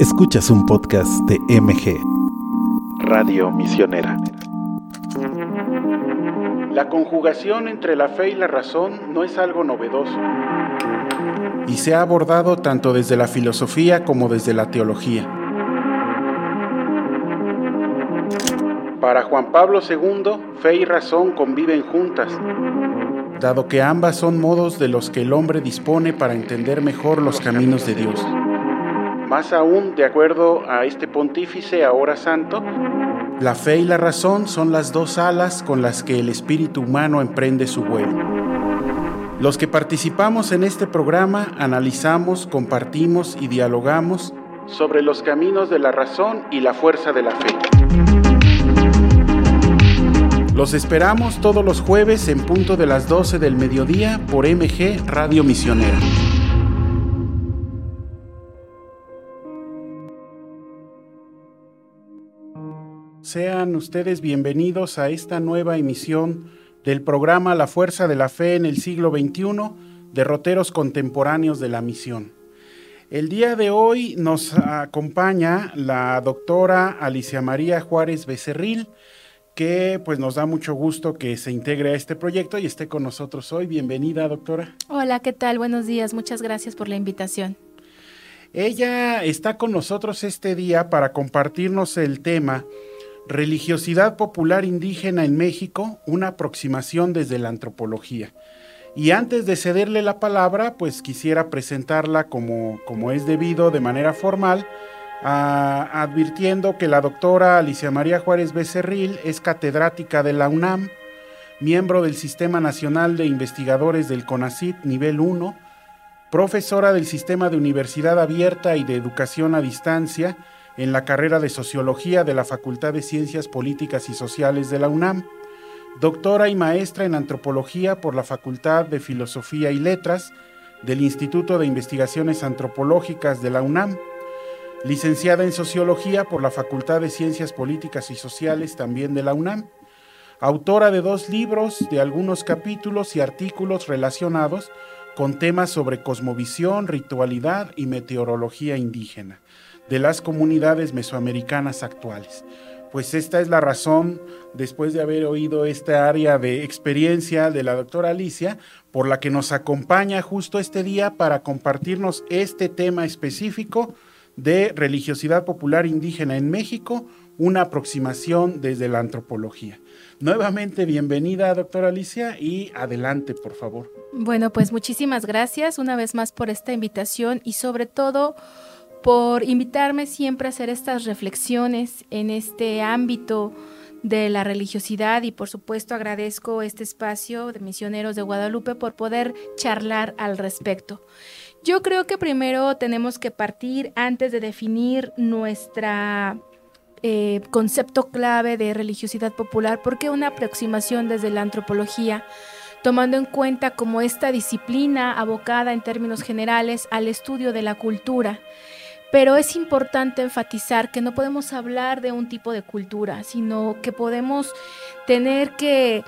Escuchas un podcast de MG, Radio Misionera. La conjugación entre la fe y la razón no es algo novedoso y se ha abordado tanto desde la filosofía como desde la teología. Para Juan Pablo II, fe y razón conviven juntas, dado que ambas son modos de los que el hombre dispone para entender mejor los caminos de Dios. Más aún, de acuerdo a este pontífice ahora santo, la fe y la razón son las dos alas con las que el espíritu humano emprende su vuelo. Los que participamos en este programa analizamos, compartimos y dialogamos sobre los caminos de la razón y la fuerza de la fe. Los esperamos todos los jueves en punto de las 12 del mediodía por MG Radio Misionera. Sean ustedes bienvenidos a esta nueva emisión del programa La Fuerza de la Fe en el siglo XXI, derroteros contemporáneos de la misión. El día de hoy nos acompaña la doctora Alicia María Juárez Becerril, que pues nos da mucho gusto que se integre a este proyecto y esté con nosotros hoy. Bienvenida, doctora. Hola, ¿qué tal? Buenos días. Muchas gracias por la invitación. Ella está con nosotros este día para compartirnos el tema Religiosidad popular indígena en México, una aproximación desde la antropología. Y antes de cederle la palabra, pues quisiera presentarla como, como es debido de manera formal, advirtiendo que la doctora Alicia María Juárez Becerril es catedrática de la UNAM, miembro del Sistema Nacional de Investigadores del CONACIT nivel 1, profesora del Sistema de Universidad Abierta y de Educación a Distancia, en la carrera de Sociología de la Facultad de Ciencias Políticas y Sociales de la UNAM, doctora y maestra en Antropología por la Facultad de Filosofía y Letras del Instituto de Investigaciones Antropológicas de la UNAM, licenciada en Sociología por la Facultad de Ciencias Políticas y Sociales también de la UNAM, autora de dos libros, de algunos capítulos y artículos relacionados con temas sobre cosmovisión, ritualidad y meteorología indígena de las comunidades mesoamericanas actuales. Pues esta es la razón, después de haber oído esta área de experiencia de la doctora Alicia, por la que nos acompaña justo este día para compartirnos este tema específico de religiosidad popular indígena en México, una aproximación desde la antropología. Nuevamente, bienvenida, doctora Alicia, y adelante, por favor. Bueno, pues muchísimas gracias una vez más por esta invitación y sobre todo por invitarme siempre a hacer estas reflexiones en este ámbito de la religiosidad y por supuesto agradezco este espacio de Misioneros de Guadalupe por poder charlar al respecto. Yo creo que primero tenemos que partir antes de definir nuestra eh, concepto clave de religiosidad popular, porque una aproximación desde la antropología, tomando en cuenta como esta disciplina abocada en términos generales al estudio de la cultura pero es importante enfatizar que no podemos hablar de un tipo de cultura, sino que podemos tener que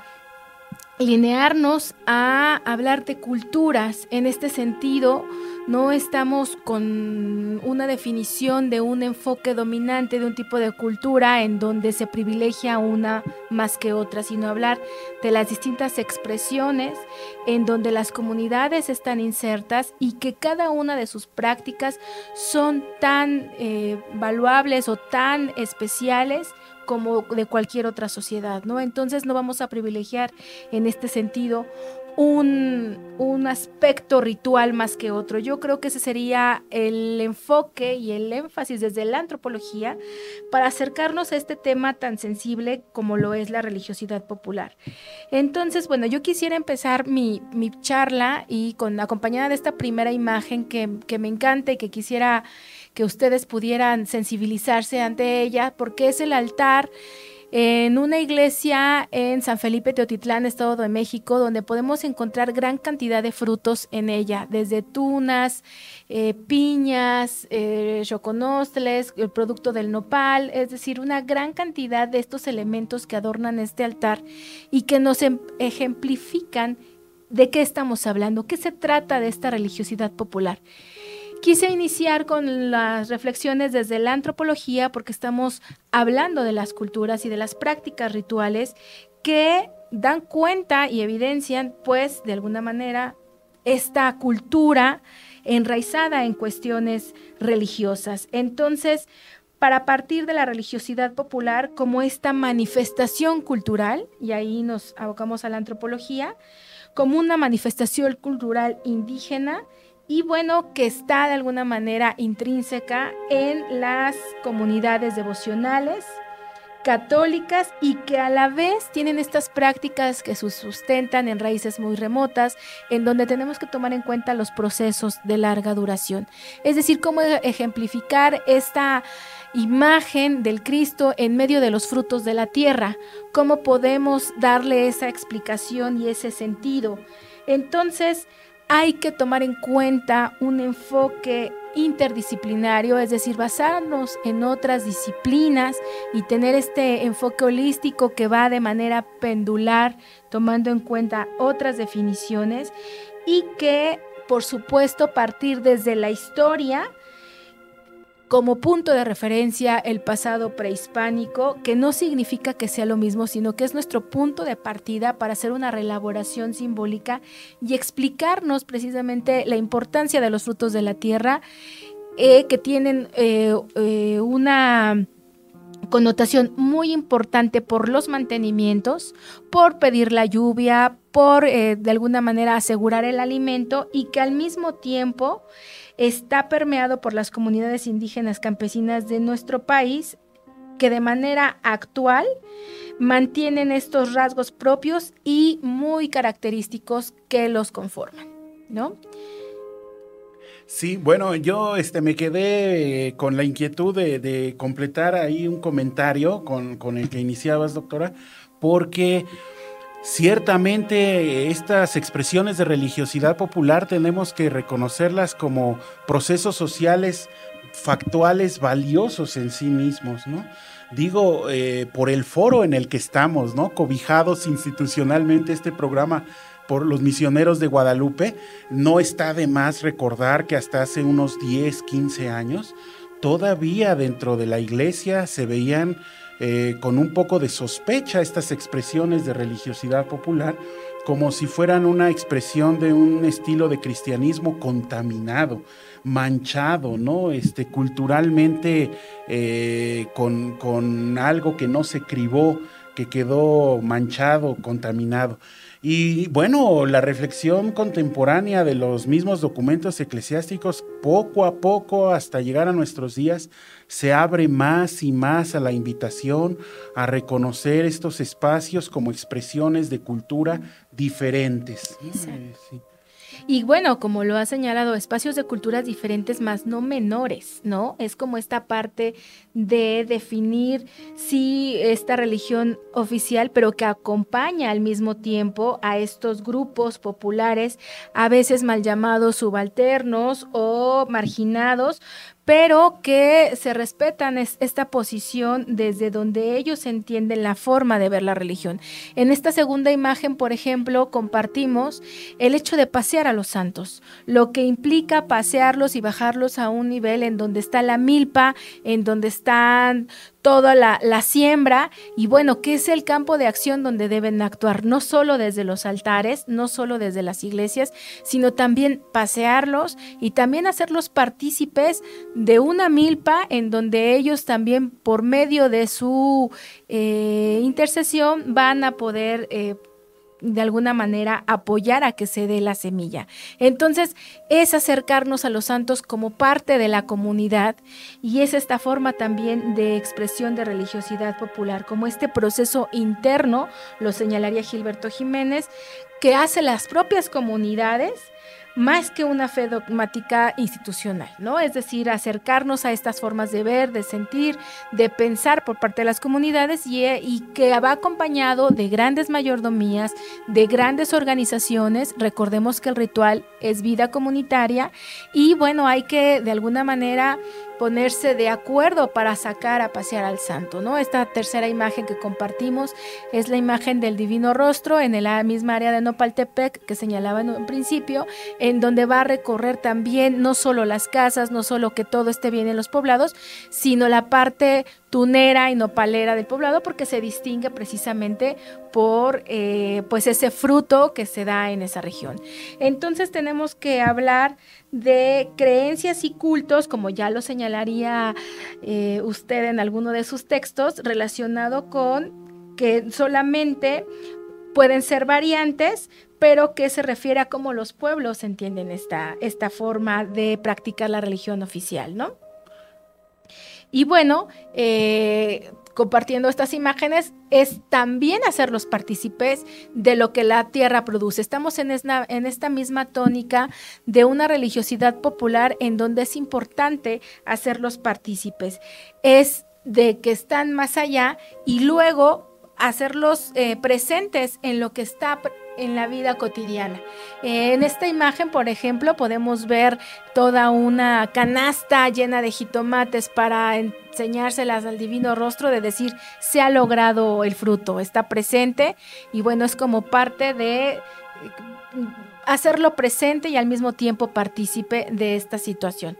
linearnos a hablar de culturas. En este sentido, no estamos con una definición de un enfoque dominante de un tipo de cultura en donde se privilegia una más que otra, sino hablar de las distintas expresiones en donde las comunidades están insertas y que cada una de sus prácticas son tan eh, valuables o tan especiales como de cualquier otra sociedad, ¿no? Entonces no vamos a privilegiar en este sentido un, un, aspecto ritual más que otro. Yo creo que ese sería el enfoque y el énfasis desde la antropología para acercarnos a este tema tan sensible como lo es la religiosidad popular. Entonces, bueno, yo quisiera empezar mi, mi charla y con acompañada de esta primera imagen que, que me encanta y que quisiera que ustedes pudieran sensibilizarse ante ella, porque es el altar en una iglesia en San Felipe Teotitlán, Estado de México, donde podemos encontrar gran cantidad de frutos en ella, desde tunas, eh, piñas, eh, choconostles, el producto del nopal, es decir, una gran cantidad de estos elementos que adornan este altar y que nos em, ejemplifican de qué estamos hablando, qué se trata de esta religiosidad popular. Quise iniciar con las reflexiones desde la antropología porque estamos hablando de las culturas y de las prácticas rituales que dan cuenta y evidencian, pues, de alguna manera, esta cultura enraizada en cuestiones religiosas. Entonces, para partir de la religiosidad popular como esta manifestación cultural, y ahí nos abocamos a la antropología, como una manifestación cultural indígena y bueno, que está de alguna manera intrínseca en las comunidades devocionales católicas y que a la vez tienen estas prácticas que se sustentan en raíces muy remotas, en donde tenemos que tomar en cuenta los procesos de larga duración. Es decir, cómo ejemplificar esta imagen del Cristo en medio de los frutos de la tierra, cómo podemos darle esa explicación y ese sentido. Entonces, hay que tomar en cuenta un enfoque interdisciplinario, es decir, basarnos en otras disciplinas y tener este enfoque holístico que va de manera pendular, tomando en cuenta otras definiciones y que, por supuesto, partir desde la historia, como punto de referencia el pasado prehispánico, que no significa que sea lo mismo, sino que es nuestro punto de partida para hacer una relaboración simbólica y explicarnos precisamente la importancia de los frutos de la tierra, eh, que tienen eh, eh, una connotación muy importante por los mantenimientos, por pedir la lluvia, por de alguna manera asegurar el alimento y que al mismo tiempo está permeado por las comunidades indígenas campesinas de nuestro país que de manera actual mantienen estos rasgos propios y muy característicos que los conforman, ¿no? Sí, bueno, yo este, me quedé eh, con la inquietud de, completar ahí un comentario con, con el que iniciabas, doctora, porque Ciertamente estas expresiones de religiosidad popular tenemos que reconocerlas como procesos sociales factuales valiosos en sí mismos, ¿no? Digo, eh, por el foro en el que estamos, ¿no? Cobijados institucionalmente este programa por los misioneros de Guadalupe, no está de más recordar que hasta hace unos 10, 15 años, todavía dentro de la iglesia se veían eh, con un poco de sospecha estas expresiones de religiosidad popular, como si fueran una expresión de un estilo de cristianismo contaminado, manchado, ¿no? Este, culturalmente eh, con, con algo que no se cribó, que quedó manchado, contaminado. Y bueno, la reflexión contemporánea de los mismos documentos eclesiásticos, poco a poco, hasta llegar a nuestros días, se abre más y más a la invitación a reconocer estos espacios como expresiones de cultura diferentes. Y bueno, como lo ha señalado, espacios de culturas diferentes más no menores, ¿no? Es como esta parte de definir si esta religión oficial, pero que acompaña al mismo tiempo a estos grupos populares, a veces mal llamados subalternos o marginados, pero que se respetan esta posición desde donde ellos entienden la forma de ver la religión. En esta segunda imagen, por ejemplo, compartimos el hecho de pasear a los santos, lo que implica pasearlos y bajarlos a un nivel en donde está la milpa, en donde están toda la, siembra y bueno, ¿qué es el campo de acción donde deben actuar? No solo desde los altares, no solo desde las iglesias, sino también pasearlos y también hacerlos partícipes de una milpa en donde ellos también por medio de su eh, intercesión van a poder... Eh, de alguna manera apoyar a que se dé la semilla. Entonces, es acercarnos a los santos como parte de la comunidad y es esta forma también de expresión de religiosidad popular, como este proceso interno, lo señalaría Gilberto Jiménez, que hace las propias comunidades más que una fe dogmática institucional, ¿no? Es decir, acercarnos a estas formas de ver, de sentir, de pensar por parte de las comunidades y, y, que va acompañado de grandes mayordomías, de grandes organizaciones. Recordemos que el ritual es vida comunitaria y bueno, hay que de alguna manera ponerse de acuerdo para sacar a pasear al santo, ¿no? Esta tercera imagen que compartimos es la imagen del divino rostro en la misma área de Nopaltepec que señalaba en un principio, en donde va a recorrer también no solo las casas, no solo que todo esté bien en los poblados, sino la parte tunera y nopalera del poblado porque se distingue precisamente por eh, pues ese fruto que se da en esa región. Entonces tenemos que hablar de creencias y cultos, como ya lo señalaría eh, usted en alguno de sus textos, relacionado con que solamente pueden ser variantes, pero que se refiere a cómo los pueblos entienden esta, esta forma de practicar la religión oficial, ¿no? Y bueno, eh, compartiendo estas imágenes es también hacerlos partícipes de lo que la tierra produce. Estamos en esta, misma tónica de una religiosidad popular en donde es importante hacerlos partícipes. Es de que están más allá y luego hacerlos eh, presentes en lo que está en la vida cotidiana. En esta imagen, por ejemplo, podemos ver toda una canasta llena de jitomates para enseñárselas al divino rostro de decir, se ha logrado el fruto, está presente y bueno, es como parte de eh, hacerlo presente y al mismo tiempo partícipe de esta situación.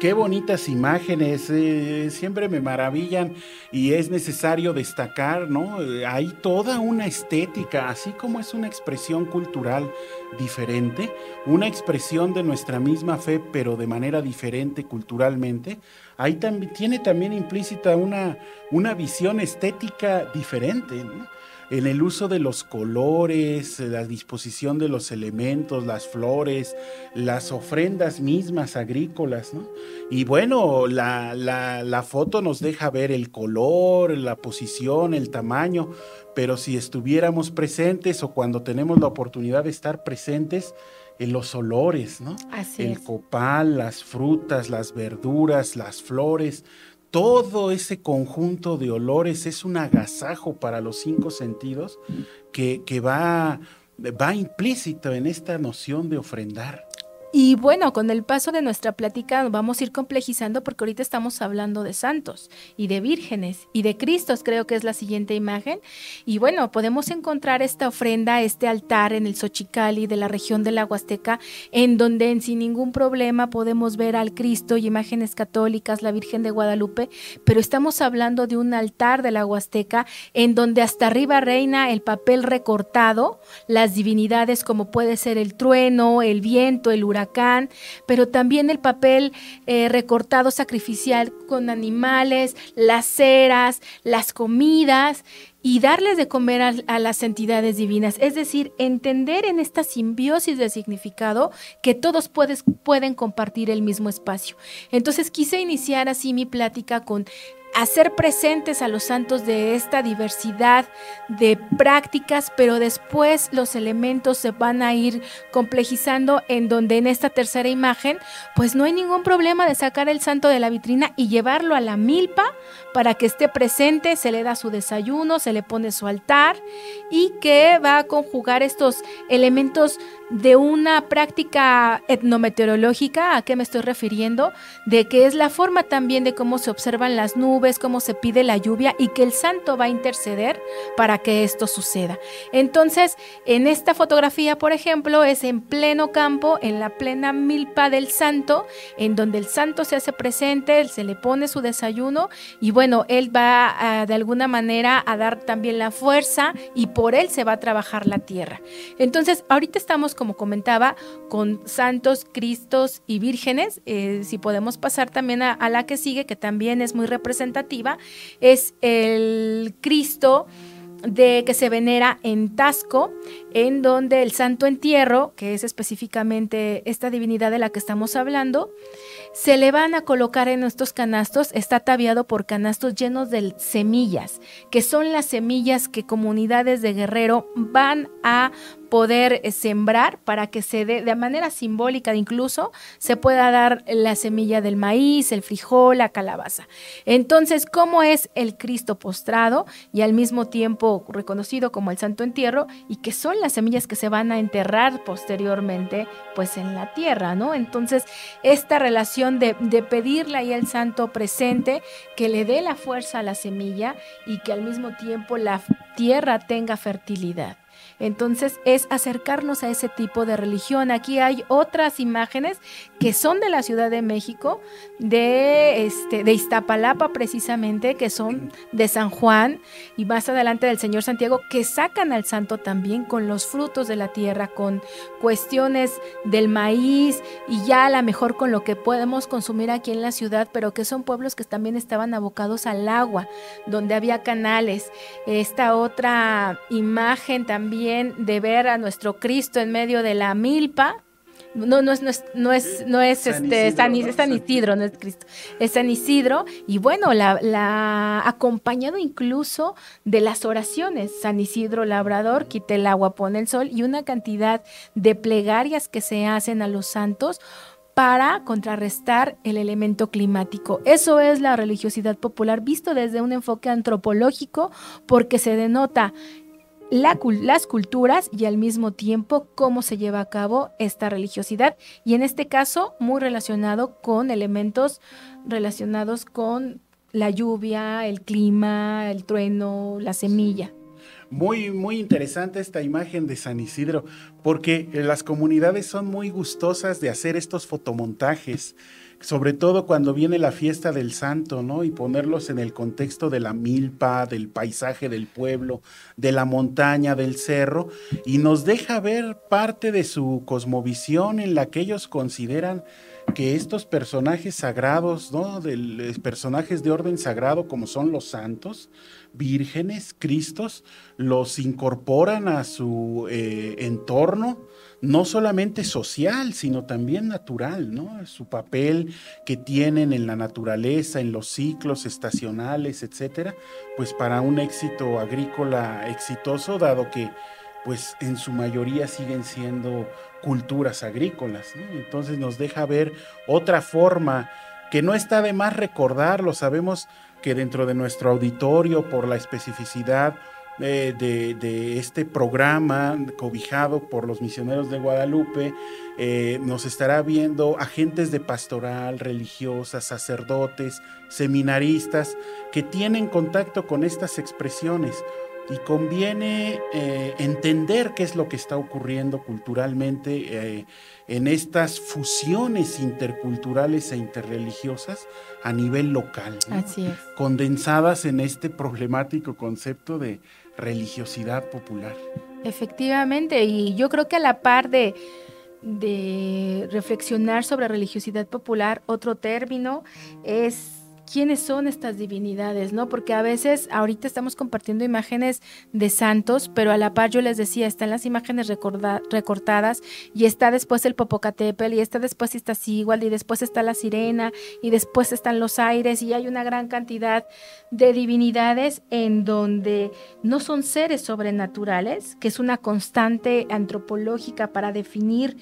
Qué bonitas imágenes, eh, siempre me maravillan y es necesario destacar, ¿no? Hay toda una estética, así como es una expresión cultural diferente, una expresión de nuestra misma fe, pero de manera diferente culturalmente, ahí también, tiene también implícita una, una visión estética diferente, ¿no? En el uso de los colores, la disposición de los elementos, las flores, las ofrendas mismas agrícolas, ¿no? Y bueno, la, la, foto nos deja ver el color, la posición, el tamaño, pero si estuviéramos presentes o cuando tenemos la oportunidad de estar presentes, en los olores, ¿no? Así el copal, las frutas, las verduras, las flores, todo ese conjunto de olores es un agasajo para los cinco sentidos que, va, va implícito en esta noción de ofrendar. Y bueno, con el paso de nuestra plática vamos a ir complejizando porque ahorita estamos hablando de santos y de vírgenes y de Cristos, creo que es la siguiente imagen. Y bueno, podemos encontrar esta ofrenda, este altar en el Xochicali de la región de la Huasteca, en donde sin ningún problema podemos ver al Cristo y imágenes católicas, la Virgen de Guadalupe, pero estamos hablando de un altar de la Huasteca en donde hasta arriba reina el papel recortado, las divinidades como puede ser el trueno, el viento, el huracán, pero también el papel eh, recortado sacrificial con animales, las ceras, las comidas y darles de comer a, las entidades divinas. Es decir, entender en esta simbiosis de significado que todos pueden compartir el mismo espacio. Entonces quise iniciar así mi plática con hacer presentes a los santos de esta diversidad de prácticas, pero después los elementos se van a ir complejizando en donde en esta tercera imagen, pues no hay ningún problema de sacar el santo de la vitrina y llevarlo a la milpa para que esté presente, se le da su desayuno, se le pone su altar y que va a conjugar estos elementos de una práctica etnometeorológica, ¿a qué me estoy refiriendo? De que es la forma también de cómo se observan las nubes, cómo se pide la lluvia y que el santo va a interceder para que esto suceda. Entonces, en esta fotografía, por ejemplo, es en pleno campo, en la plena milpa del santo, en donde el santo se hace presente, se le pone su desayuno y bueno, él va de alguna manera a dar también la fuerza y por él se va a trabajar la tierra. Entonces, ahorita estamos como comentaba, con santos, cristos y vírgenes. Eh, si podemos pasar también a, a, la que sigue, que también es muy representativa, es el Cristo de que se venera en Tasco, en donde el Santo Entierro, que es específicamente esta divinidad de la que estamos hablando, se le van a colocar en estos canastos, está ataviado por canastos llenos de semillas, que son las semillas que comunidades de guerrero van a poder eh, sembrar para que se dé de manera simbólica incluso se pueda dar la semilla del maíz, el frijol, la calabaza. Entonces, ¿cómo es el Cristo postrado y al mismo tiempo reconocido como el Santo Entierro y que son las semillas que se van a enterrar posteriormente pues en la tierra, ¿no? Entonces, esta relación de, de pedirle ahí al santo presente que le dé la fuerza a la semilla y que al mismo tiempo la tierra tenga fertilidad. Entonces es acercarnos a ese tipo de religión. Aquí hay otras imágenes que son de la Ciudad de México, de, este, de Iztapalapa precisamente, que son de San Juan y más adelante del Señor Santiago, que sacan al santo también con los frutos de la tierra, con cuestiones del maíz y ya a lo mejor con lo que podemos consumir aquí en la ciudad, pero que son pueblos que también estaban abocados al agua, donde había canales. Esta otra imagen también de ver a nuestro Cristo en medio de la milpa. No, no es, no es, no es, no es San este, Isidro, San, Isidro, no es Cristo, es San Isidro, y bueno, la, la acompañado incluso de las oraciones, San Isidro Labrador, quite el agua, pone el sol, y una cantidad de plegarias que se hacen a los santos para contrarrestar el elemento climático. Eso es la religiosidad popular visto desde un enfoque antropológico porque se denota las culturas y al mismo tiempo cómo se lleva a cabo esta religiosidad y en este caso muy relacionado con elementos relacionados con la lluvia, el clima, el trueno, la semilla. Muy, muy interesante esta imagen de San Isidro, porque las comunidades son muy gustosas de hacer estos fotomontajes sobre todo cuando viene la fiesta del santo, ¿no? Y ponerlos en el contexto de la milpa, del paisaje del pueblo, de la montaña, del cerro, y nos deja ver parte de su cosmovisión en la que ellos consideran que estos personajes sagrados, ¿no? De, personajes de orden sagrado como son los santos, vírgenes, cristos, los incorporan a su eh, entorno, no solamente social, sino también natural, ¿no? Su papel que tienen en la naturaleza, en los ciclos estacionales, etcétera, pues para un éxito agrícola exitoso, dado que pues en su mayoría siguen siendo culturas agrícolas, Entonces nos deja ver otra forma que no está de más recordarlo, sabemos que dentro de nuestro auditorio, por la especificidad eh, de, este programa cobijado por los misioneros de Guadalupe, eh, nos estará viendo agentes de pastoral, religiosas, sacerdotes, seminaristas, que tienen contacto con estas expresiones. Y conviene eh, entender qué es lo que está ocurriendo culturalmente en estas fusiones interculturales e interreligiosas a nivel local, condensadas en este problemático concepto de religiosidad popular. Efectivamente, y yo creo que a la par de, de reflexionar sobre religiosidad popular, otro término es quiénes son estas divinidades, ¿no? Porque a veces ahorita estamos compartiendo imágenes de santos, pero a la par yo les decía, están las imágenes recortadas y está después el Popocatépetl y está después igual y después está la sirena y después están los aires y hay una gran cantidad de divinidades en donde no son seres sobrenaturales, que es una constante antropológica para definir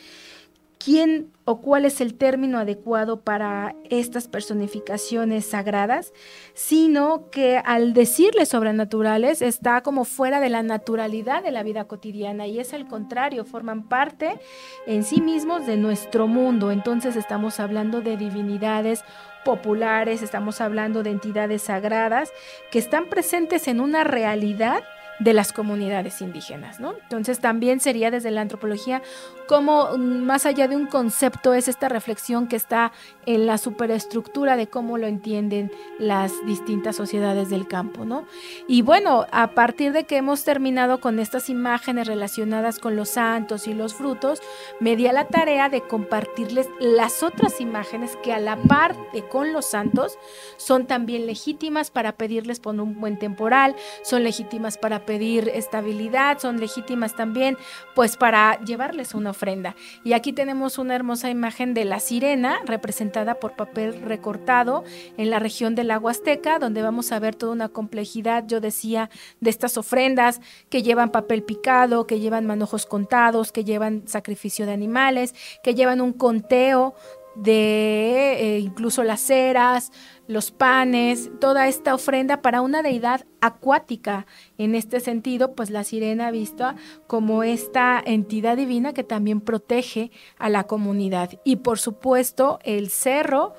quién o cuál es el término adecuado para estas personificaciones sagradas, sino que al decirle sobrenaturales está como fuera de la naturalidad de la vida cotidiana y es al contrario, forman parte en sí mismos de nuestro mundo. Entonces estamos hablando de divinidades populares, estamos hablando de entidades sagradas que están presentes en una realidad de las comunidades indígenas, ¿no? Entonces también sería desde la antropología como mm, más allá de un concepto es esta reflexión que está en la superestructura de cómo lo entienden las distintas sociedades del campo, ¿no? Y bueno, a partir de que hemos terminado con estas imágenes relacionadas con los santos y los frutos, me di a la tarea de compartirles las otras imágenes que a la par de con los santos son también legítimas para pedirles por un buen temporal, son legítimas para pedir estabilidad, son legítimas también pues para llevarles una ofrenda. Y aquí tenemos una hermosa imagen de la sirena representada por papel recortado en la región del lago Azteca, donde vamos a ver toda una complejidad, yo decía, de estas ofrendas que llevan papel picado, que llevan manojos contados, que llevan sacrificio de animales, que llevan un conteo de eh, incluso las ceras, los panes, toda esta ofrenda para una deidad acuática. En este sentido, pues la sirena vista como esta entidad divina que también protege a la comunidad. Y por supuesto, el cerro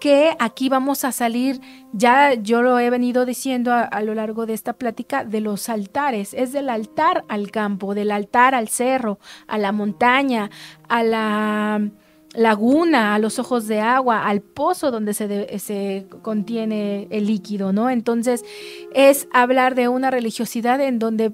que aquí vamos a salir, ya yo lo he venido diciendo a, lo largo de esta plática, de los altares, es del altar al campo, del altar al cerro, a la montaña, a la laguna, a los ojos de agua, al pozo donde se, se contiene el líquido, ¿no? Entonces es hablar de una religiosidad en donde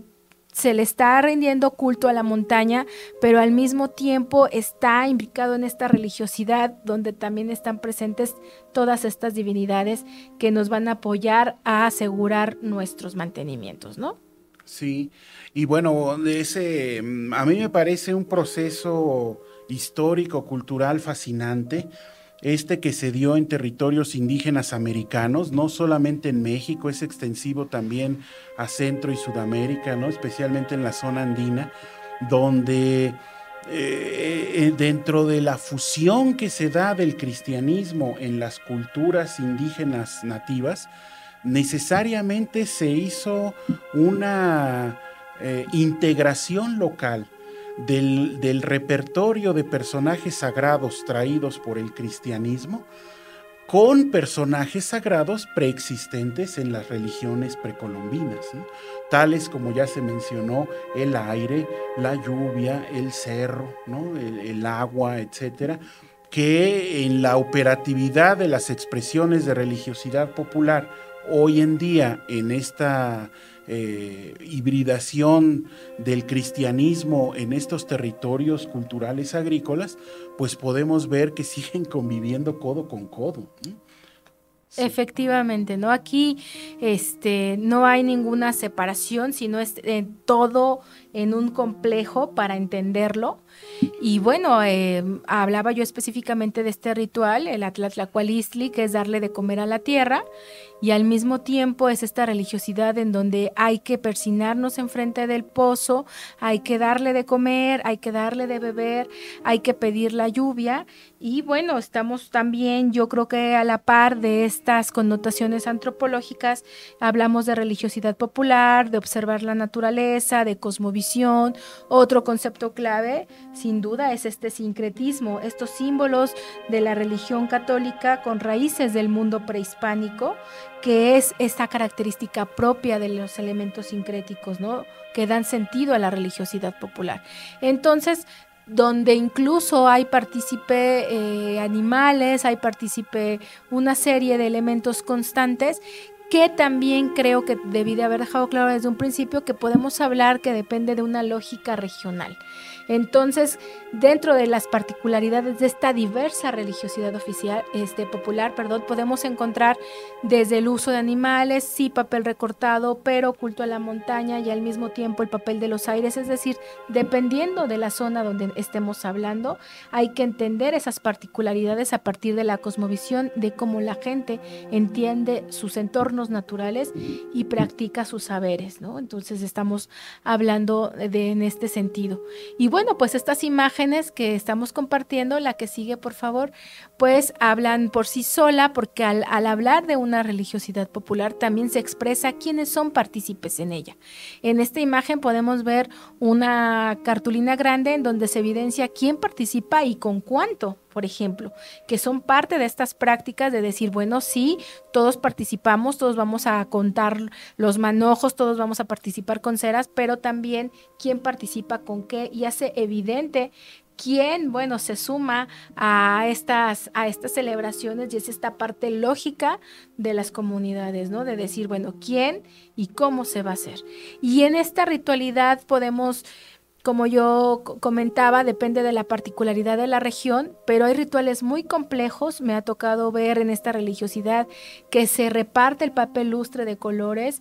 se le está rindiendo culto a la montaña, pero al mismo tiempo está implicado en esta religiosidad donde también están presentes todas estas divinidades que nos van a apoyar a asegurar nuestros mantenimientos, ¿no? Sí, y bueno, ese mm, a mí me parece un proceso histórico, cultural fascinante, este que se dio en territorios indígenas americanos, no solamente en México, es extensivo también a Centro y Sudamérica, ¿no? especialmente en la zona andina, donde eh, eh, dentro de la fusión que se da del cristianismo en las culturas indígenas nativas, necesariamente se hizo una eh, integración local del, repertorio de personajes sagrados traídos por el cristianismo con personajes sagrados preexistentes en las religiones precolombinas, tales como ya se mencionó el aire, la lluvia, el cerro, el, el agua, etcétera, que en la operatividad de las expresiones de religiosidad popular hoy en día en esta eh, hibridación del cristianismo en estos territorios culturales agrícolas, pues podemos ver que siguen conviviendo codo con codo. Efectivamente, ¿no? Aquí este, no hay ninguna separación, sino es eh, todo en un complejo para entenderlo. Y bueno, eh, hablaba yo específicamente de este ritual, el Atlatlacualistli, que es darle de comer a la tierra, y al mismo tiempo es esta religiosidad en donde hay que persinarnos enfrente del pozo, hay que darle de comer, hay que darle de beber, hay que pedir la lluvia, y bueno, estamos también, yo creo que a la par de estas connotaciones antropológicas, hablamos de religiosidad popular, de observar la naturaleza, de cosmovisión, otro concepto clave, sin duda es este sincretismo, estos símbolos de la religión católica con raíces del mundo prehispánico, que es esta característica propia de los elementos sincréticos, ¿no? que dan sentido a la religiosidad popular. Entonces, donde incluso hay partícipe eh, animales, hay partícipe una serie de elementos constantes que también creo que debí de haber dejado claro desde un principio que podemos hablar que depende de una lógica regional. Entonces, dentro de las particularidades de esta diversa religiosidad oficial, este, popular, perdón, podemos encontrar desde el uso de animales, sí, papel recortado, pero culto a la montaña y al mismo tiempo el papel de los aires, es decir, dependiendo de la zona donde estemos hablando, hay que entender esas particularidades a partir de la cosmovisión de cómo la gente entiende sus entornos naturales y practica sus saberes, ¿no? Entonces estamos hablando de en este sentido. Y bueno, pues estas imágenes que estamos compartiendo, la que sigue, por favor, pues hablan por sí sola, porque al, hablar de una religiosidad popular también se expresa quiénes son partícipes en ella. En esta imagen podemos ver una cartulina grande en donde se evidencia quién participa y con cuánto por ejemplo, que son parte de estas prácticas de decir, bueno, sí, todos participamos, todos vamos a contar los manojos, todos vamos a participar con ceras, pero también quién participa con qué y hace evidente quién, bueno, se suma a estas, a estas celebraciones y es esta parte lógica de las comunidades, ¿no? De decir, bueno, quién y cómo se va a hacer. Y en esta ritualidad podemos como yo comentaba, depende de la particularidad de la región, pero hay rituales muy complejos. Me ha tocado ver en esta religiosidad que se reparte el papel lustre de colores,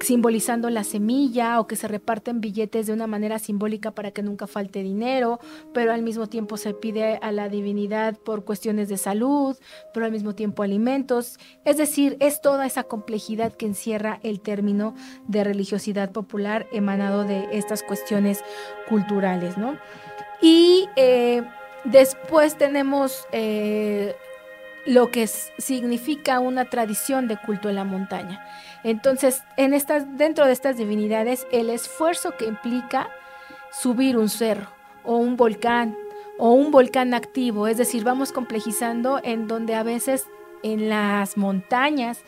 simbolizando la semilla o que se reparten billetes de una manera simbólica para que nunca falte dinero, pero al mismo tiempo se pide a la divinidad por cuestiones de salud, pero al mismo tiempo alimentos. Es decir, es toda esa complejidad que encierra el término de religiosidad popular emanado de estas cuestiones culturales, ¿no? Y eh, Después tenemos eh, lo que significa una tradición de culto en la montaña. Entonces, en estas, dentro de estas divinidades, el esfuerzo que implica subir un cerro o un volcán o un volcán activo, es decir, vamos complejizando en donde a veces en las montañas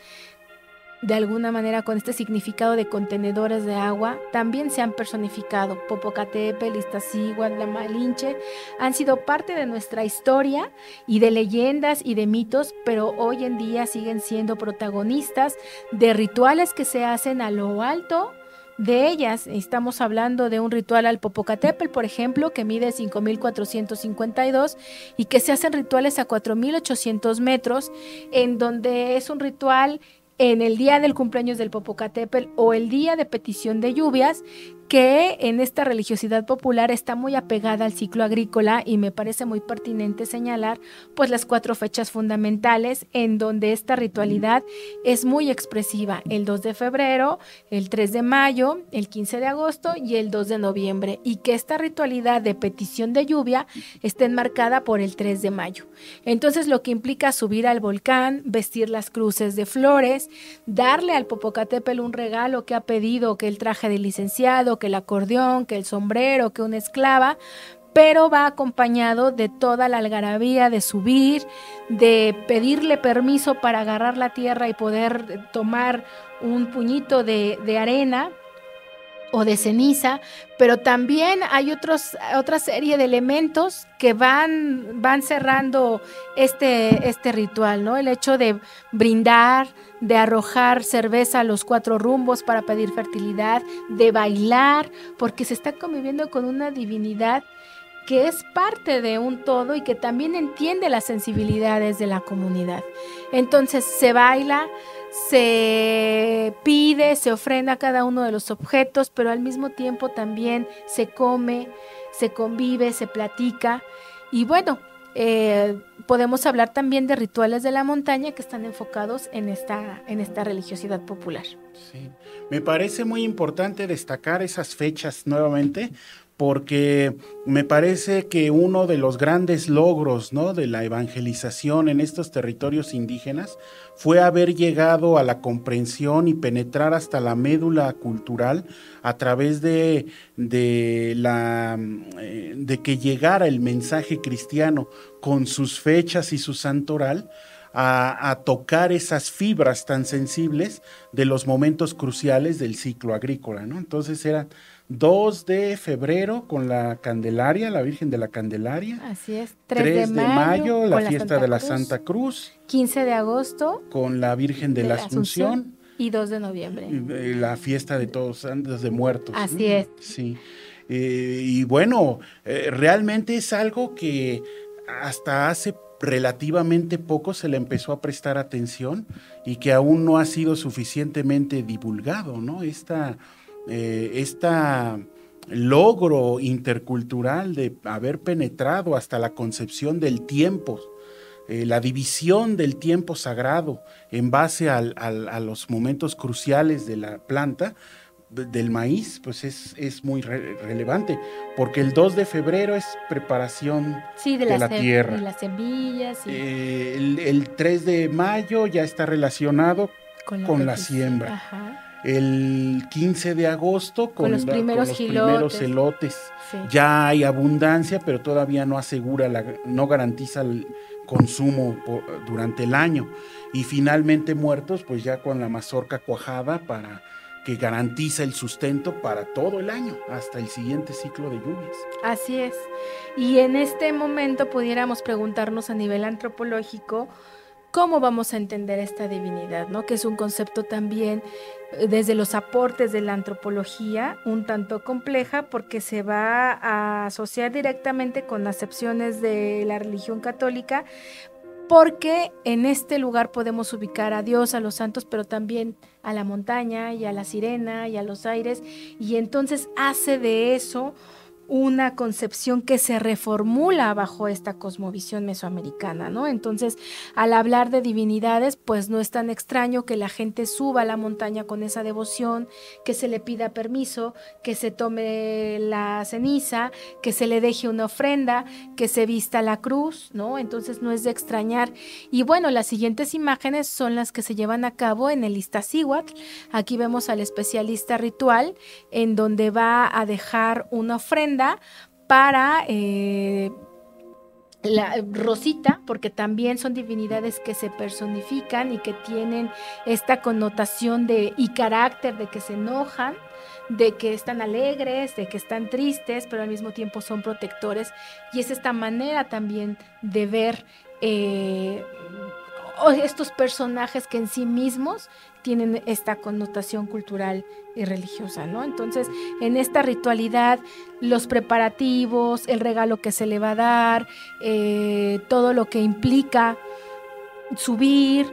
de alguna manera con este significado de contenedores de agua, también se han personificado. Popocatépetl, Iztaccíhuatl, la Malinche han sido parte de nuestra historia y de leyendas y de mitos, pero hoy en día siguen siendo protagonistas de rituales que se hacen a lo alto de ellas, estamos hablando de un ritual al Popocatépetl, por ejemplo, que mide 5.452 y que se hacen rituales a 4.800 metros, en donde es un ritual en el día del cumpleaños del Popocatépetl o el día de petición de lluvias que en esta religiosidad popular está muy apegada al ciclo agrícola y me parece muy pertinente señalar pues las cuatro fechas fundamentales en donde esta ritualidad es muy expresiva, el 2 de febrero, el 3 de mayo, el 15 de agosto y el 2 de noviembre y que esta ritualidad de petición de lluvia está enmarcada por el 3 de mayo. Entonces lo que implica subir al volcán, vestir las cruces de flores, darle al Popocatépetl un regalo que ha pedido, que el traje de licenciado, que el acordeón, que el sombrero, que una esclava, pero va acompañado de toda la algarabía de subir, de pedirle permiso para agarrar la tierra y poder tomar un puñito de, arena o de ceniza, pero también hay otros, otra serie de elementos que van, van cerrando este, este ritual, ¿no? El hecho de brindar, de arrojar cerveza a los cuatro rumbos para pedir fertilidad, de bailar, porque se está conviviendo con una divinidad que es parte de un todo y que también entiende las sensibilidades de la comunidad. Entonces se baila, se pide, se ofrenda cada uno de los objetos, pero al mismo tiempo también se come, se convive, se platica. Y bueno, eh, podemos hablar también de rituales de la montaña que están enfocados en esta, en esta religiosidad popular. Sí. Me parece muy importante destacar esas fechas nuevamente porque me parece que uno de los grandes logros ¿no? de la evangelización en estos territorios indígenas fue haber llegado a la comprensión y penetrar hasta la médula cultural a través de, de, la, eh, de que llegara el mensaje cristiano con sus fechas y su santoral. A, a, tocar esas fibras tan sensibles de los momentos cruciales del ciclo agrícola, ¿no? Entonces eran 2 de febrero con la Candelaria, la Virgen de la Candelaria. Así es. 3, de, mayo, la fiesta de la Santa Cruz. 15 de agosto. Con la Virgen de, la Asunción. Y 2 de noviembre. Eh, la fiesta de todos santos de muertos. Así es. Sí. Eh, y bueno, eh, realmente es algo que hasta hace relativamente poco se le empezó a prestar atención y que aún no ha sido suficientemente divulgado, ¿no? Esta eh, este logro intercultural de haber penetrado hasta la concepción del tiempo, eh, la división del tiempo sagrado en base a los momentos cruciales de la planta, del maíz, pues es, muy relevante, porque el 2 de febrero es preparación de, la tierra. las semillas. Eh, el, 3 de mayo ya está relacionado con la, siembra el 15 de agosto con, los, primeros, elotes. Ya hay abundancia, pero todavía no asegura, la, no garantiza el consumo durante el año. Y finalmente muertos, pues ya con la mazorca cuajada para que garantiza el sustento para todo el año, hasta el siguiente ciclo de lluvias. Así es. Y en este momento pudiéramos preguntarnos a nivel antropológico, cómo vamos a entender esta divinidad, ¿no? Que es un concepto también eh, desde los aportes de la antropología un tanto compleja porque se va a asociar directamente con acepciones de la religión católica, porque en este lugar podemos ubicar a Dios, a los santos, pero también a la montaña y a la sirena y a los aires, y entonces hace de eso una concepción que se reformula bajo esta cosmovisión mesoamericana, ¿no? Entonces, al hablar de divinidades, pues no es tan extraño que la gente suba a la montaña con esa devoción, que se le pida permiso, que se tome la ceniza, que se le deje una ofrenda, que se vista la cruz, ¿no? Entonces no es de extrañar. Y bueno, las siguientes imágenes son las que se llevan a cabo en el Iztaccíhuatl. Aquí vemos al especialista ritual en donde va a dejar una ofrenda para eh, la Rosita, porque también son divinidades que se personifican y que tienen esta connotación de y carácter de que se enojan, de que están alegres, de que están tristes, pero al mismo tiempo son protectores. Y es esta manera también de ver eh, estos personajes que en sí mismos tienen esta connotación cultural y religiosa, ¿no? Entonces, en esta ritualidad, los preparativos, el regalo que se le va a dar, eh, todo lo que implica subir,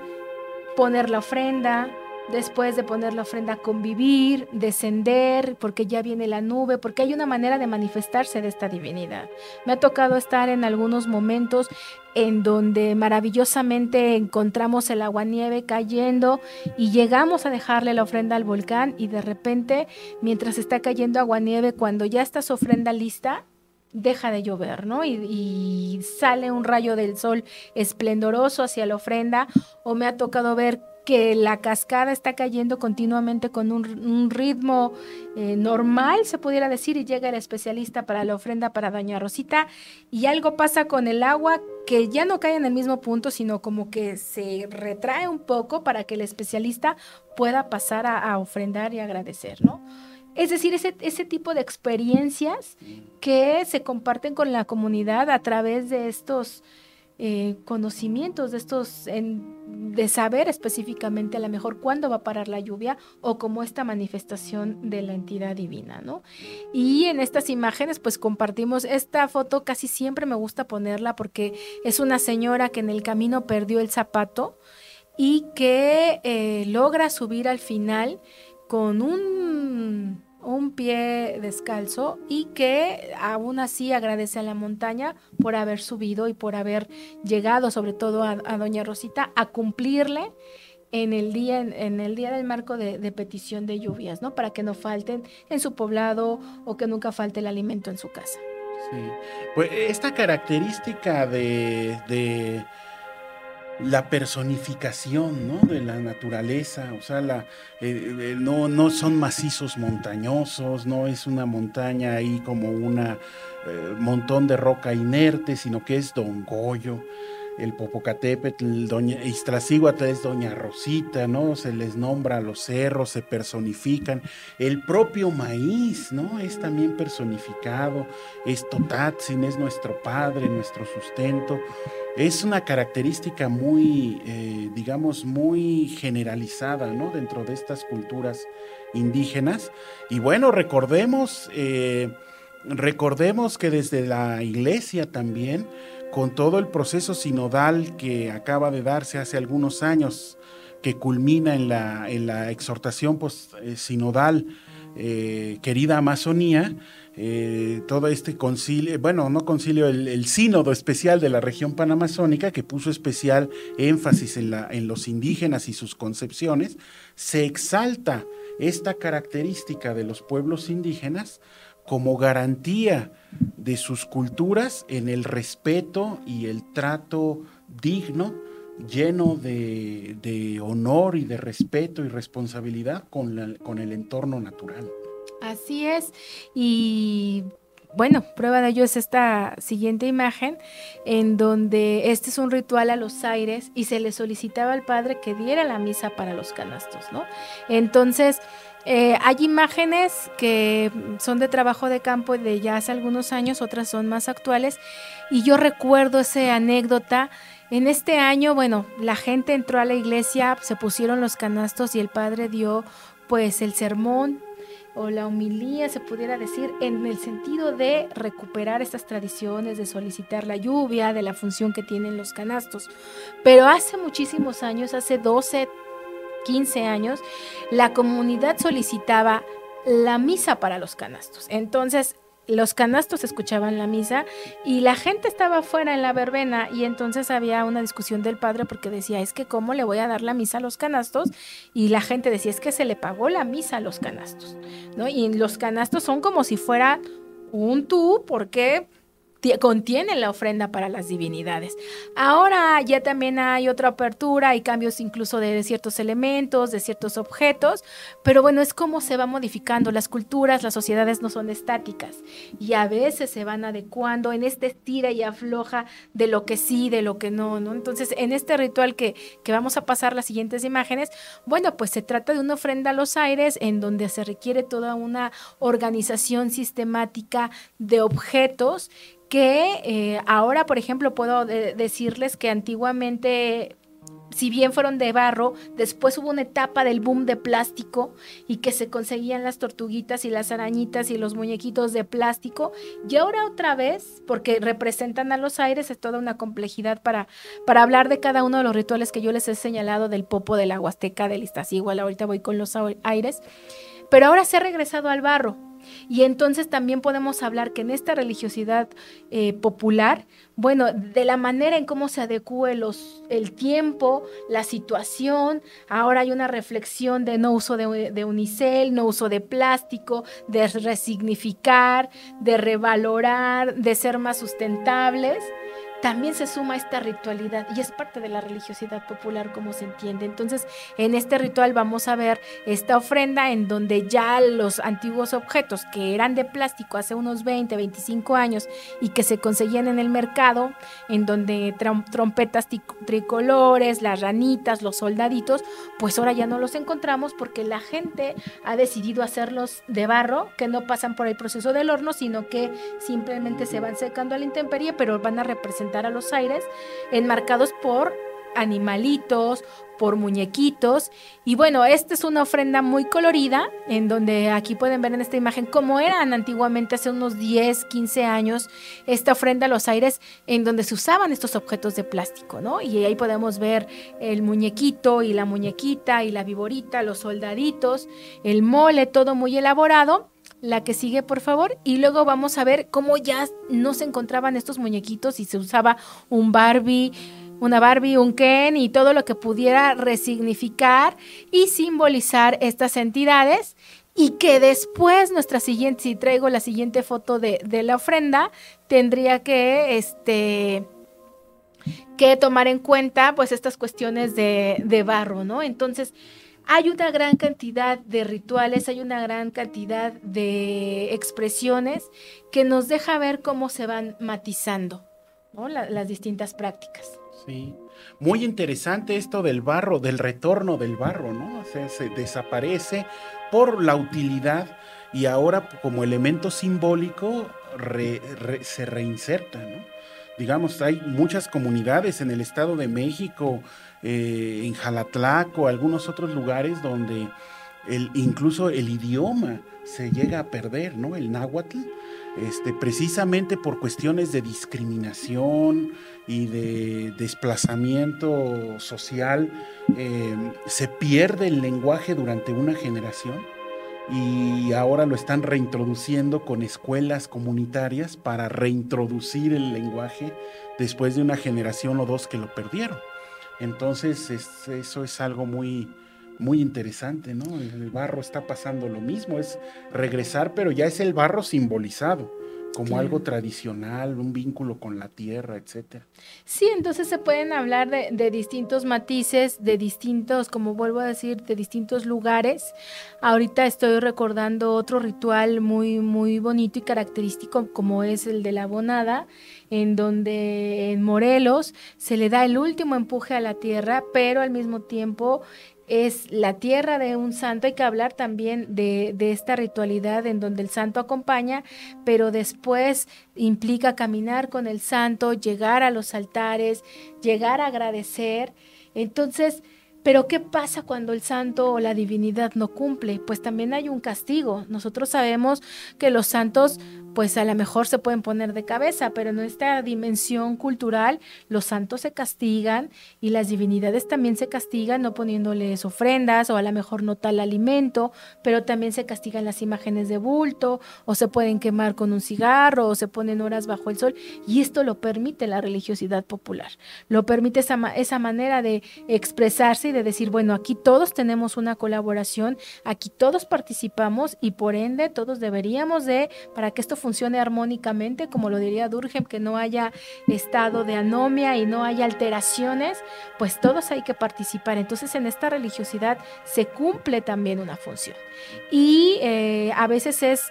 poner la ofrenda, después de poner la ofrenda, convivir, descender, porque ya viene la nube, porque hay una manera de manifestarse de esta divinidad. Me ha tocado estar en algunos momentos en donde maravillosamente encontramos el aguanieve cayendo y llegamos a dejarle la ofrenda al volcán y de repente, mientras está cayendo aguanieve, cuando ya está su ofrenda lista, deja de llover, ¿no? Y, y, sale un rayo del sol esplendoroso hacia la ofrenda, o me ha tocado ver que la cascada está cayendo continuamente con un, ritmo eh, normal, se pudiera decir, y llega el especialista para la ofrenda para Doña Rosita, y algo pasa con el agua que ya no cae en el mismo punto, sino como que se retrae un poco para que el especialista pueda pasar a, ofrendar y agradecer, ¿no? Es decir, ese, ese tipo de experiencias que se comparten con la comunidad a través de estos eh, conocimientos de estos, de saber específicamente a lo mejor cuándo va a parar la lluvia o como esta manifestación de la entidad divina, ¿no? Y en estas imágenes pues compartimos esta foto, casi siempre me gusta ponerla porque es una señora que en el camino perdió el zapato y que eh, logra subir al final con un un pie descalzo y que aún así agradece a la montaña por haber subido y por haber llegado, sobre todo a, doña Rosita, a cumplirle en el día, en, el día del marco de, petición de lluvias, ¿no? Para que no falten en su poblado o que nunca falte el alimento en su casa. Sí. Pues esta característica de la personificación ¿no? de la naturaleza, o sea, la, eh, eh, no, no, son macizos montañosos, no es una montaña ahí como un eh, montón de roca inerte, sino que es Don Goyo, el Popocatépetl, Doña Iztaccíhuatl es Doña Rosita, ¿no? Se les nombra a los cerros, se personifican. El propio maíz, ¿no? Es también personificado. Es Totatzin, es nuestro padre, nuestro sustento. Es una característica muy, eh, digamos, muy generalizada, ¿no? Dentro de estas culturas indígenas. Y bueno, recordemos, eh, recordemos que desde la iglesia también, con todo el proceso sinodal que acaba de darse hace algunos años, que culmina en la, en la exhortación pues, eh, sinodal, querida Amazonía, eh, todo este concilio, bueno, no concilio, el, sínodo especial de la región panamazónica, que puso especial énfasis en, los indígenas y sus concepciones, se exalta esta característica de los pueblos indígenas como garantía de sus culturas en el respeto y el trato digno, lleno de, honor y de respeto y responsabilidad con el entorno natural. Así es. Y bueno, prueba de ello es esta siguiente imagen en donde este es un ritual a los aires y se le solicitaba al padre que diera la misa para los canastos, ¿no? Entonces, eh, hay imágenes que son de trabajo de campo de ya hace algunos años, otras son más actuales y yo recuerdo esa anécdota. En este año, bueno, la gente entró a la iglesia, se pusieron los canastos y el padre dio pues el sermón o la humilía, se pudiera decir, en el sentido de recuperar estas tradiciones, de solicitar la lluvia, de la función que tienen los canastos. Pero hace muchísimos años, hace 12, 15 años, la comunidad solicitaba la misa para los canastos. Entonces, los canastos escuchaban la misa y la gente estaba afuera en la verbena y entonces había una discusión del padre porque decía, es que cómo le voy a dar la misa a los canastos y la gente decía, es que se le pagó la misa a los canastos, ¿no? Y los canastos son como si fuera un tú, porque contiene la ofrenda para las divinidades. Ahora ya también hay otra apertura, hay cambios incluso de, ciertos elementos, de ciertos objetos, pero bueno, es como se va modificando. Las culturas, las sociedades no son estáticas y a veces se van adecuando en este estira y afloja de lo que sí, de lo que no, ¿no? Entonces, en este ritual que, que vamos a pasar las siguientes imágenes, bueno, pues se trata de una ofrenda a los aires en donde se requiere toda una organización sistemática de objetos que eh, ahora, por ejemplo, puedo decirles que antiguamente si bien fueron de barro, después hubo una etapa del boom de plástico y que se conseguían las tortuguitas y las arañitas y los muñequitos de plástico. Y ahora otra vez, porque representan a los aires, es toda una complejidad para, para hablar de cada uno de los rituales que yo les he señalado del popo, de la huasteca, del igual ahorita voy con los aires. Pero ahora se ha regresado al barro y entonces también podemos hablar que en esta religiosidad eh, popular, bueno, de la manera en cómo se adecue los, el tiempo, la situación, ahora hay una reflexión de no uso de, de unicel, no uso de plástico, de resignificar, de revalorar, de ser más sustentables también se suma esta ritualidad y es parte de la religiosidad popular como se entiende. Entonces, en este ritual vamos a ver esta ofrenda en donde ya los antiguos objetos que eran de plástico hace unos 20, 25 años y que se conseguían en el mercado, en donde trompetas tricolores, las ranitas, los soldaditos, pues ahora ya no los encontramos porque la gente ha decidido hacerlos de barro, que no pasan por el proceso del horno, sino que simplemente se van secando a la intemperie, pero van a representar a los aires, enmarcados por animalitos, por muñequitos. Y bueno, esta es una ofrenda muy colorida, en donde aquí pueden ver en esta imagen cómo eran antiguamente, hace unos 10, 15 años, esta ofrenda a los aires, en donde se usaban estos objetos de plástico, ¿no? Y ahí podemos ver el muñequito y la muñequita y la viborita, los soldaditos, el mole, todo muy elaborado. La que sigue, por favor. Y luego vamos a ver cómo ya no se encontraban estos muñequitos y se usaba un Barbie, una Barbie, un Ken y todo lo que pudiera resignificar y simbolizar estas entidades. Y que después nuestra siguiente, si traigo la siguiente foto de, de la ofrenda, tendría que, este, que tomar en cuenta pues estas cuestiones de, de barro, ¿no? Entonces, hay una gran cantidad de rituales, hay una gran cantidad de expresiones que nos deja ver cómo se van matizando las distintas prácticas. Sí, muy interesante esto del barro, del retorno del barro, ¿no? se desaparece por la utilidad y ahora como elemento simbólico se reinserta, ¿no? Digamos, hay muchas comunidades en el Estado de México, eh, en Jalatlaco, algunos otros lugares donde incluso el idioma se llega a perder, ¿no? El náhuatl, este, precisamente por cuestiones de discriminación y de desplazamiento social, eh, se pierde el lenguaje durante una generación y ahora lo están reintroduciendo con escuelas comunitarias para reintroducir el lenguaje después de una generación o dos que lo perdieron. Entonces, eso es algo muy, muy interesante, ¿no? El barro está pasando lo mismo, es regresar, pero ya es el barro simbolizado como algo tradicional, un vínculo con la tierra, etcétera. Sí, entonces se pueden hablar de, de, distintos matices, de distintos, como vuelvo a decir, de distintos lugares. Ahorita estoy recordando otro ritual muy, muy bonito y característico, como es el de la bonada, en donde en Morelos se le da el último empuje a la tierra, pero al mismo tiempo es la tierra de un santo. Hay que hablar también de, esta ritualidad en donde el santo acompaña, pero después implica caminar con el santo, llegar a los altares, llegar a agradecer. Entonces, pero ¿qué pasa cuando el santo o la divinidad no cumple? Pues también hay un castigo. Nosotros sabemos que los santos pues a lo mejor se pueden poner de cabeza, pero en esta dimensión cultural los santos se castigan y las divinidades también se castigan no poniéndoles ofrendas o a lo mejor no tal alimento, pero también se castigan las imágenes de bulto o se pueden quemar con un cigarro o se ponen horas bajo el sol. Y esto lo permite la religiosidad popular, lo permite esa, esa manera de expresarse y de decir, bueno, aquí todos tenemos una colaboración, aquí todos participamos y por ende todos deberíamos de, para que esto funcione armónicamente, como lo diría Durkheim, que no haya estado de anomia y no haya alteraciones, pues todos hay que participar. Entonces en esta religiosidad se cumple también una función. Y eh, a veces es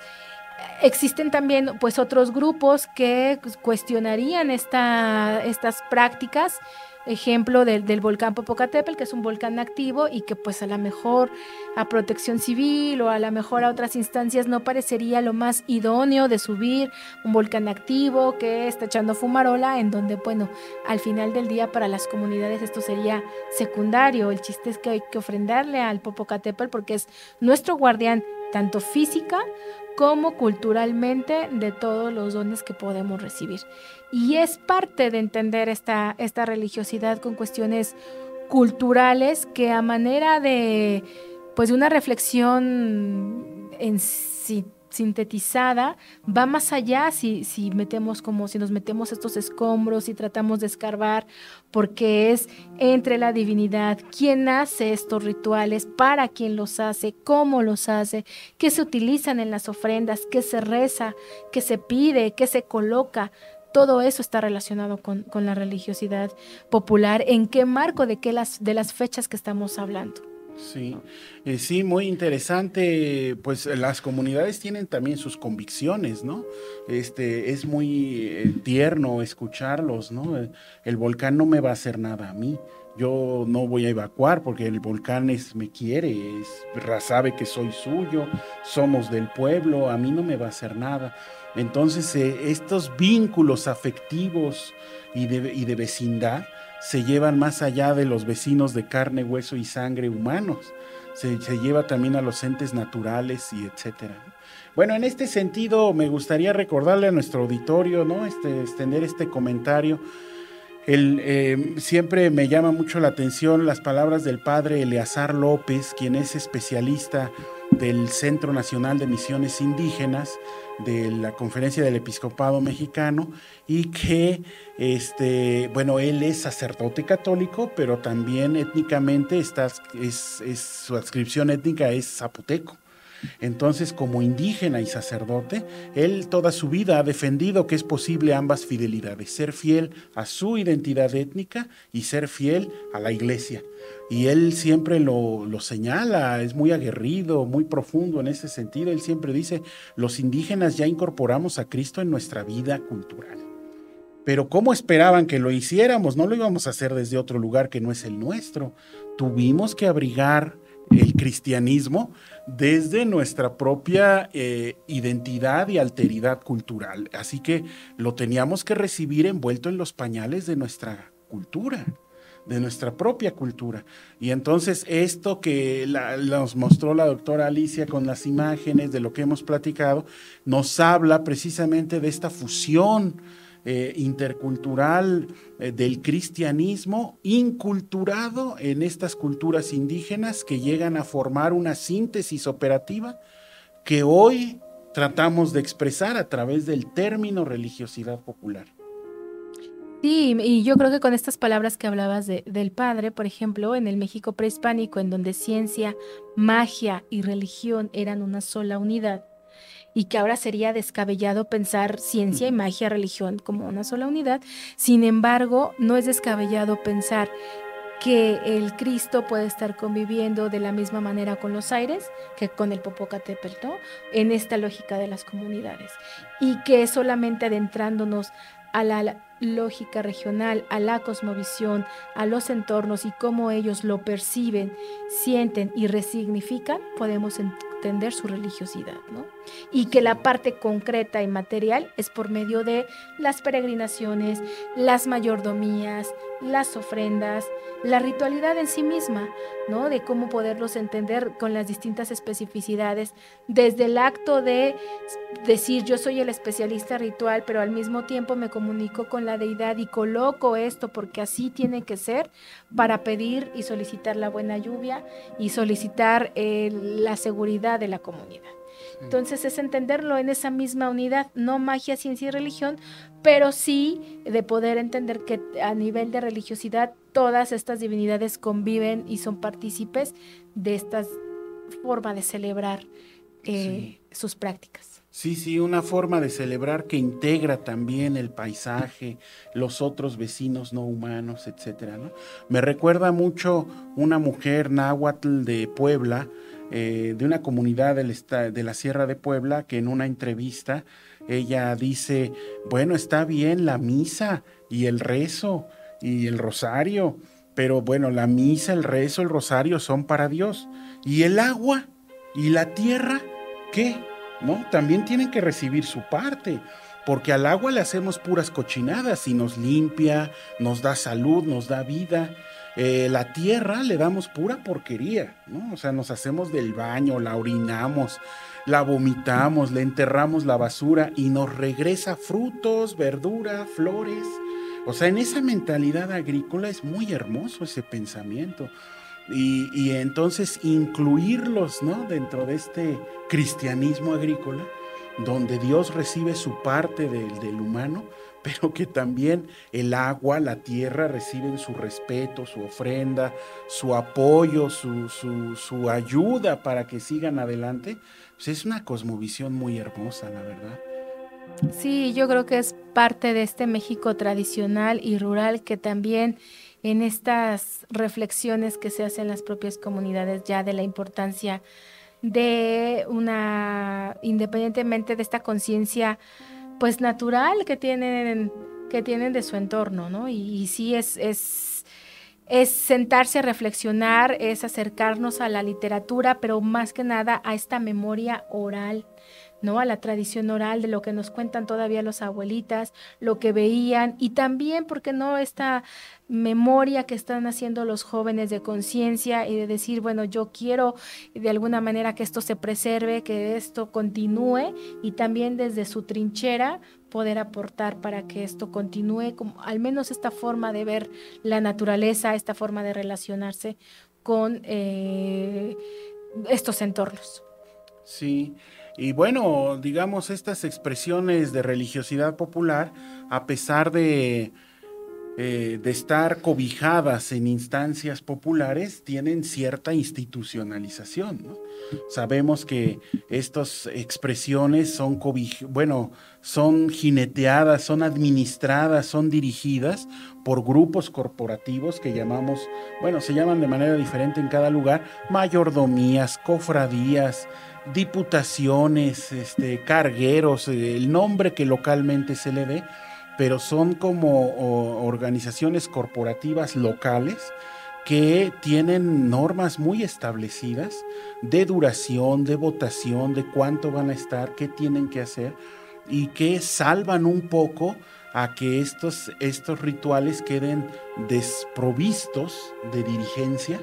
existen también pues otros grupos que cuestionarían esta, estas prácticas ejemplo del, del, volcán Popocatépetl, que es un volcán activo y que pues a lo mejor a protección civil o a lo mejor a otras instancias no parecería lo más idóneo de subir un volcán activo que está echando fumarola, en donde bueno, al final del día para las comunidades esto sería secundario. El chiste es que hay que ofrendarle al Popocatépetl porque es nuestro guardián tanto física como culturalmente de todos los dones que podemos recibir. Y es parte de entender esta, esta religiosidad con cuestiones culturales que a manera de pues una reflexión sintetizada va más allá si, si metemos como si nos metemos estos escombros y tratamos de escarbar porque es entre la divinidad quién hace estos rituales, para quién los hace, cómo los hace, qué se utilizan en las ofrendas, qué se reza, qué se pide, qué se coloca. Todo eso está relacionado con, con la religiosidad popular. ¿En qué marco de qué las, de las fechas que estamos hablando? Sí, eh, sí, muy interesante. Pues las comunidades tienen también sus convicciones, ¿no? Este es muy eh, tierno escucharlos, ¿no? El, volcán no me va a hacer nada a mí. Yo no voy a evacuar porque el volcán es, me quiere, sabe que soy suyo, somos del pueblo, a mí no me va a hacer nada. Entonces, eh, estos vínculos afectivos y de, y de vecindad, se llevan más allá de los vecinos de carne, hueso y sangre humanos. Se, lleva también a los entes naturales y etcétera. Bueno, en este sentido me gustaría recordarle a nuestro auditorio, ¿no? Este, extender este comentario. Eh, siempre me llama mucho la atención las palabras del padre Eleazar López, quien es especialista del Centro Nacional de Misiones Indígenas de la Conferencia del Episcopado Mexicano y que, este, bueno, él es sacerdote católico, pero también étnicamente está, es, su adscripción étnica es zapoteco. Entonces, como indígena y sacerdote, él toda su vida ha defendido que es posible ambas fidelidades, ser fiel a su identidad étnica y ser fiel a la iglesia. Y él siempre lo, señala, es muy aguerrido, muy profundo en ese sentido. Él siempre dice, los indígenas ya incorporamos a Cristo en nuestra vida cultural. Pero ¿cómo esperaban que lo hiciéramos? No lo íbamos a hacer desde otro lugar que no es el nuestro. Tuvimos que abrigar el cristianismo desde nuestra propia eh, identidad y alteridad cultural. Así que lo teníamos que recibir envuelto en los pañales de nuestra cultura de nuestra propia cultura. Y entonces esto que nos mostró la doctora Alicia con las imágenes de lo que hemos platicado, nos habla precisamente de esta fusión eh, intercultural eh, del cristianismo inculturado en estas culturas indígenas que llegan a formar una síntesis operativa que hoy tratamos de expresar a través del término religiosidad popular. Sí, y yo creo que con estas palabras que hablabas del padre, por ejemplo, en el México prehispánico, en donde ciencia, magia y religión eran una sola unidad, y que ahora sería descabellado pensar ciencia y magia, religión como una sola unidad, sin embargo, no es descabellado pensar que el Cristo puede estar conviviendo de la misma manera con los aires que con el Popocatépetl, ¿no? En esta lógica de las comunidades. Y que solamente adentrándonos a la lógica regional, a la cosmovisión, a los entornos y cómo ellos lo perciben, sienten y resignifican, podemos entender su religiosidad, ¿no? Y que la parte concreta y material es por medio de las peregrinaciones, las mayordomías, las ofrendas, la ritualidad en sí misma, ¿no? De cómo poderlos entender con las distintas especificidades, desde el acto de decir yo soy el especialista ritual, pero al mismo tiempo me comunico con la deidad y coloco esto porque así tiene que ser para pedir y solicitar la buena lluvia y solicitar eh, la seguridad de la comunidad. Entonces es entenderlo en esa misma unidad, no magia, ciencia y religión, pero sí de poder entender que a nivel de religiosidad todas estas divinidades conviven y son partícipes de esta forma de celebrar eh, sus prácticas. Sí, sí, una forma de celebrar que integra también el paisaje, los otros vecinos no humanos, etcétera. Me recuerda mucho una mujer náhuatl de Puebla, eh, de una comunidad de la Sierra de Puebla que en una entrevista ella dice, bueno, está bien la misa y el rezo y el rosario, pero bueno, la misa, el rezo, el rosario son para Dios. ¿Y el agua y la tierra qué? ¿No? También tienen que recibir su parte porque al agua le hacemos puras cochinadas y nos limpia, nos da salud, nos da vida. Eh, la tierra le damos pura porquería, ¿no? O sea, nos hacemos del baño, la orinamos, la vomitamos, le enterramos la basura y nos regresa frutos, verdura, flores. O sea, en esa mentalidad agrícola es muy hermoso ese pensamiento. Y, y entonces incluirlos, ¿no? Dentro de este cristianismo agrícola, donde Dios recibe su parte del, del humano, pero que también el agua, la tierra reciben su respeto, su ofrenda, su apoyo, su, su, ayuda para que sigan adelante, pues es una cosmovisión muy hermosa, la verdad. Sí, yo creo que es parte de este México tradicional y rural que también en estas reflexiones que se hacen en las propias comunidades ya de la importancia de una, independientemente de esta conciencia, pues natural que tienen, que tienen de su entorno, ¿no? Y, sí es, es, es sentarse a reflexionar, es acercarnos a la literatura, pero más que nada a esta memoria oral ¿no? A la tradición oral de lo que nos cuentan todavía los abuelitas, lo que veían y también, porque no?, esta memoria que están haciendo los jóvenes de conciencia y de decir, bueno, yo quiero de alguna manera que esto se preserve, que esto continúe y también desde su trinchera poder aportar para que esto continúe, como al menos esta forma de ver la naturaleza, esta forma de relacionarse con eh, estos entornos. Sí, y bueno, digamos, estas expresiones de religiosidad popular, a pesar de, eh, de estar cobijadas en instancias populares, tienen cierta institucionalización. Sabemos que estas expresiones son bueno, son jineteadas, son administradas, son dirigidas por grupos corporativos que llamamos, bueno, se llaman de manera diferente en cada lugar, mayordomías, cofradías, diputaciones, este, cargueros, el nombre que localmente se le dé, pero son como organizaciones corporativas locales que tienen normas muy establecidas de duración, de votación, de cuánto van a estar, qué tienen que hacer y que salvan un poco a que estos, estos rituales queden desprovistos de dirigencia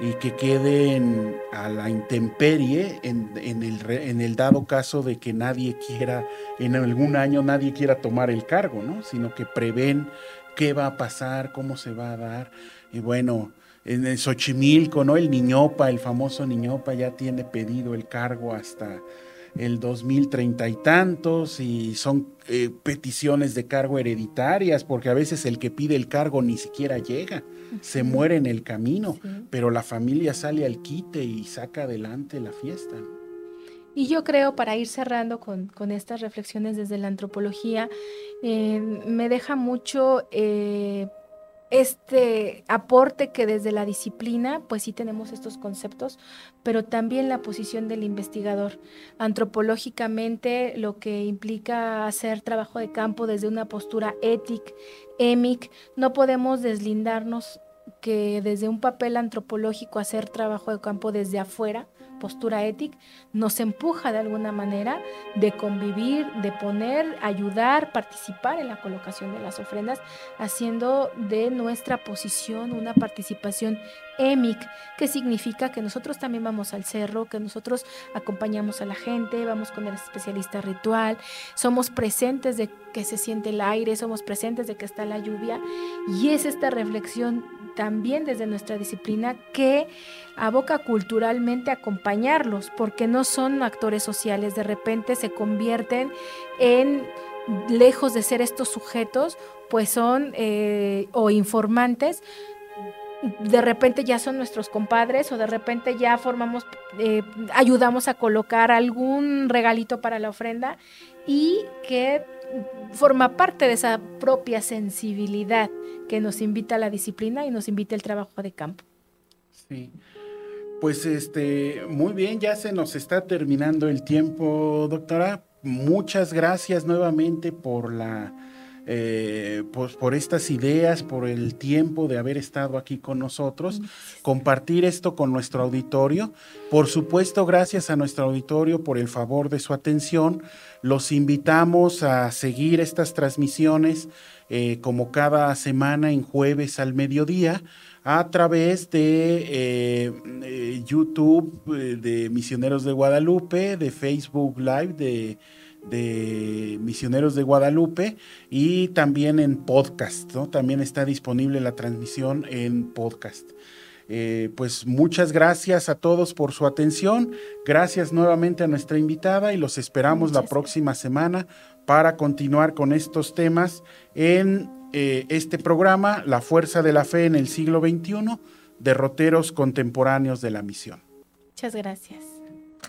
y que queden a la intemperie en, el, en, el, dado caso de que nadie quiera, en algún año nadie quiera tomar el cargo, ¿no? Sino que prevén qué va a pasar, cómo se va a dar. Y bueno, en Xochimilco, ¿no? El Niñopa, el famoso Niñopa ya tiene pedido el cargo hasta el 2030 y tantos y son eh, peticiones de cargo hereditarias porque a veces el que pide el cargo ni siquiera llega, se muere en el camino, pero la familia sale al quite y saca adelante la fiesta. Y yo creo, para ir cerrando con, estas reflexiones desde la antropología, eh, me deja mucho eh, este aporte que desde la disciplina, pues sí tenemos estos conceptos, pero también la posición del investigador. Antropológicamente, lo que implica hacer trabajo de campo desde una postura ética, EMIC, no podemos deslindarnos que desde un papel antropológico hacer trabajo de campo desde afuera, postura ética, nos empuja de alguna manera de convivir, de poner, ayudar, participar en la colocación de las ofrendas, haciendo de nuestra posición una participación EMIC, que significa que nosotros también vamos al cerro, que nosotros acompañamos a la gente, vamos con el especialista ritual, somos presentes de que se siente el aire, somos presentes de que está la lluvia, y es esta reflexión también desde nuestra disciplina que aboca culturalmente a acompañarlos, porque no son actores sociales, de repente se convierten en, lejos de ser estos sujetos, pues son eh, o informantes, de repente ya son nuestros compadres o de repente ya formamos, eh, ayudamos a colocar algún regalito para la ofrenda y que forma parte de esa propia sensibilidad que nos invita a la disciplina y nos invita el trabajo de campo. Sí. Pues este, muy bien, ya se nos está terminando el tiempo, doctora. Muchas gracias nuevamente por la eh, pues por estas ideas, por el tiempo de haber estado aquí con nosotros, compartir esto con nuestro auditorio. Por supuesto, gracias a nuestro auditorio por el favor de su atención. Los invitamos a seguir estas transmisiones eh, como cada semana en jueves al mediodía a través de eh, YouTube de Misioneros de Guadalupe, de Facebook Live de de Misioneros de Guadalupe y también en podcast, ¿no? También está disponible la transmisión en podcast. Eh, pues muchas gracias a todos por su atención. Gracias nuevamente a nuestra invitada y los esperamos la próxima semana para continuar con estos temas en eh, este programa, La Fuerza de la Fe en el siglo XXI, derroteros contemporáneos de la misión. Muchas gracias.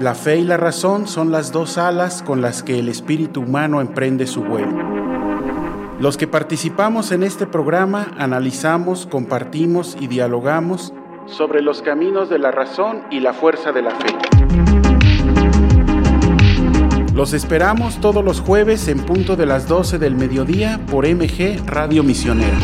la fe y la razón son las dos alas con las que el espíritu humano emprende su vuelo. Los que participamos en este programa analizamos, compartimos y dialogamos sobre los caminos de la razón y la fuerza de la fe. Los esperamos todos los jueves en punto de las 12 del mediodía por MG Radio Misionera.